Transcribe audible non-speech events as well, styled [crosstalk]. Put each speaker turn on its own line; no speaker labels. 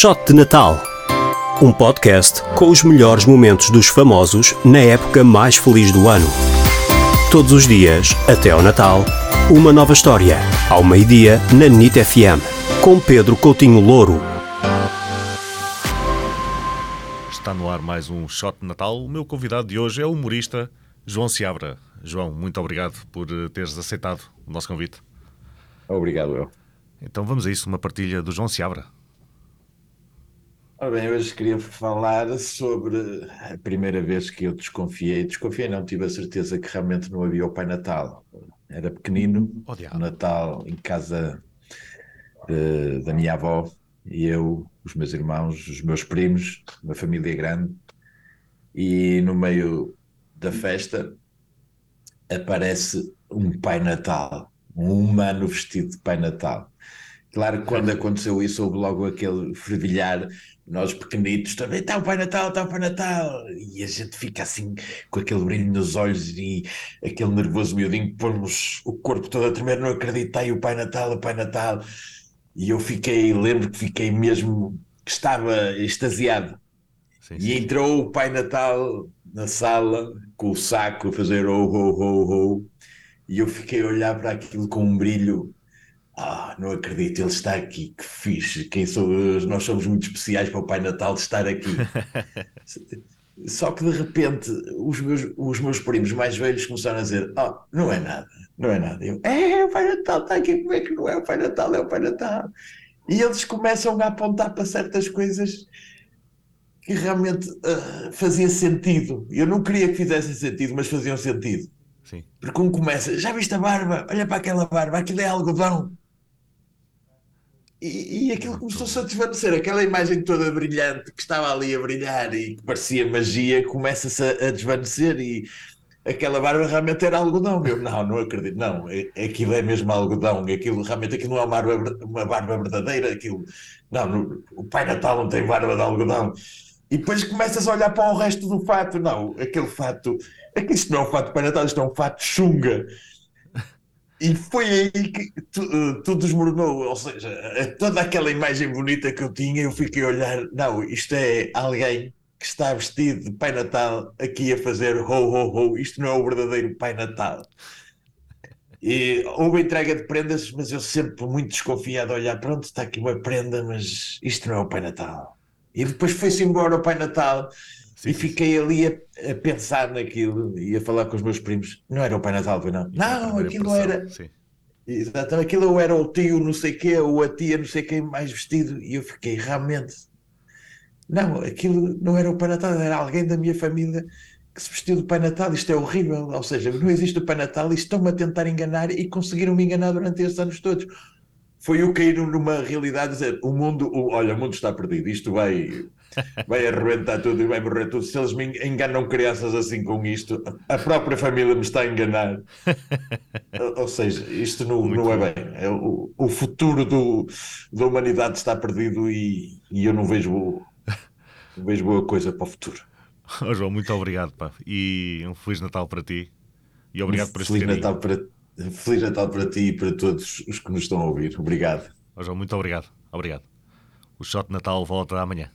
Shot de Natal. Um podcast com os melhores momentos dos famosos na época mais feliz do ano. Todos os dias, até ao Natal, uma nova história. Ao meio-dia, na NIT FM. Com Pedro Coutinho Louro.
Está no ar mais um Shot de Natal. O meu convidado de hoje é o humorista João Seabra. João, muito obrigado por eh, teres aceitado o nosso convite.
Obrigado, eu.
Então vamos a isso, uma partilha do João Seabra.
Ora bem, hoje queria falar sobre a primeira vez que eu desconfiei. Desconfiei, não tive a certeza que realmente não havia o Pai Natal. Era pequenino,
Oh, diabo.
Natal em casa eh, da minha avó e eu, os meus irmãos, os meus primos, uma família grande. E no meio da festa aparece um Pai Natal, um humano vestido de Pai Natal. Claro que quando aconteceu isso, houve logo aquele fervilhar, nós pequenitos também, está o Pai Natal, está o Pai Natal, e a gente fica assim com aquele brilho nos olhos e aquele nervoso miudinho, pomos o corpo todo a tremer, não acreditei, o Pai Natal, o Pai Natal, e eu fiquei, lembro que fiquei mesmo, que estava extasiado.
Sim,
E
sim.
entrou o Pai Natal na sala, com o saco a fazer oh, oh, oh, oh, e eu fiquei a olhar para aquilo com um brilho. Ah, não acredito, ele está aqui, que fixe. Quem sou, nós somos muito especiais para o Pai Natal de estar aqui. [laughs] Só que de repente os meus, os meus primos mais velhos começaram a dizer: Ah, não é nada, não é nada. Eu, é, o Pai Natal está aqui, como é que não é o Pai Natal? É o Pai Natal. E eles começam a apontar para certas coisas que realmente ah, fazia sentido. Eu não queria que fizessem sentido, mas faziam sentido.
Sim.
Porque um começa, já viste a barba? Olha para aquela barba, aquilo é algodão. E, e aquilo começou-se a desvanecer, aquela imagem toda brilhante que estava ali a brilhar e que parecia magia, começa-se a, a desvanecer e aquela barba realmente era algodão. Eu, não, não acredito, não, é- aquilo é mesmo algodão, aquilo realmente aquilo não é uma barba, uma barba verdadeira, aquilo, não, no- o Pai Natal não tem barba de algodão. E depois começas a olhar para o resto do fato, não, aquele fato, é que isto não é um fato de Pai Natal, isto é um fato chunga. E foi aí que tu- eh, tudo desmoronou, ou seja, eh, toda aquela imagem bonita que eu tinha, eu fiquei a olhar, não, isto é alguém que está vestido de Pai Natal aqui a fazer ho, ho, ho, isto não é o verdadeiro Pai Natal. E houve entrega de prendas, mas eu sempre muito desconfiado a olhar, pronto, está aqui uma prenda, mas isto não é o Pai Natal. E depois foi-se embora o Pai Natal
Sim,
e
sim,
fiquei ali a, a pensar naquilo e a falar com os meus primos. Não era o Pai Natal, não?
A
Não, aquilo
impressão.
era.
Sim.
Exatamente, aquilo ou era o tio não sei quê, ou a tia não sei quem mais vestido, e eu fiquei realmente. Não, aquilo não era o Pai Natal, era alguém da minha família que se vestiu de Pai Natal. Isto é horrível, ou seja, não existe o Pai Natal e estão-me a tentar enganar e conseguiram me enganar durante estes anos todos. Foi eu cair numa realidade, dizer, o mundo, o- olha, o mundo está perdido, isto vai, vai arrebentar tudo e vai morrer tudo. Se eles me enganam crianças assim com isto, a própria família me está a enganar. [laughs] Ou- seja, isto não,
Muito
não é bem. É o, o futuro do, da humanidade está perdido e, e eu não vejo, não vejo boa coisa para o futuro.
Oh, João, muito obrigado, pá. E um Feliz Natal para ti. E obrigado por este
Feliz
carinho.
Natal, para, Feliz Natal para ti e para todos os que nos estão a ouvir. Obrigado.
Oh, João, muito obrigado. Obrigado. O Shot de Natal volta amanhã.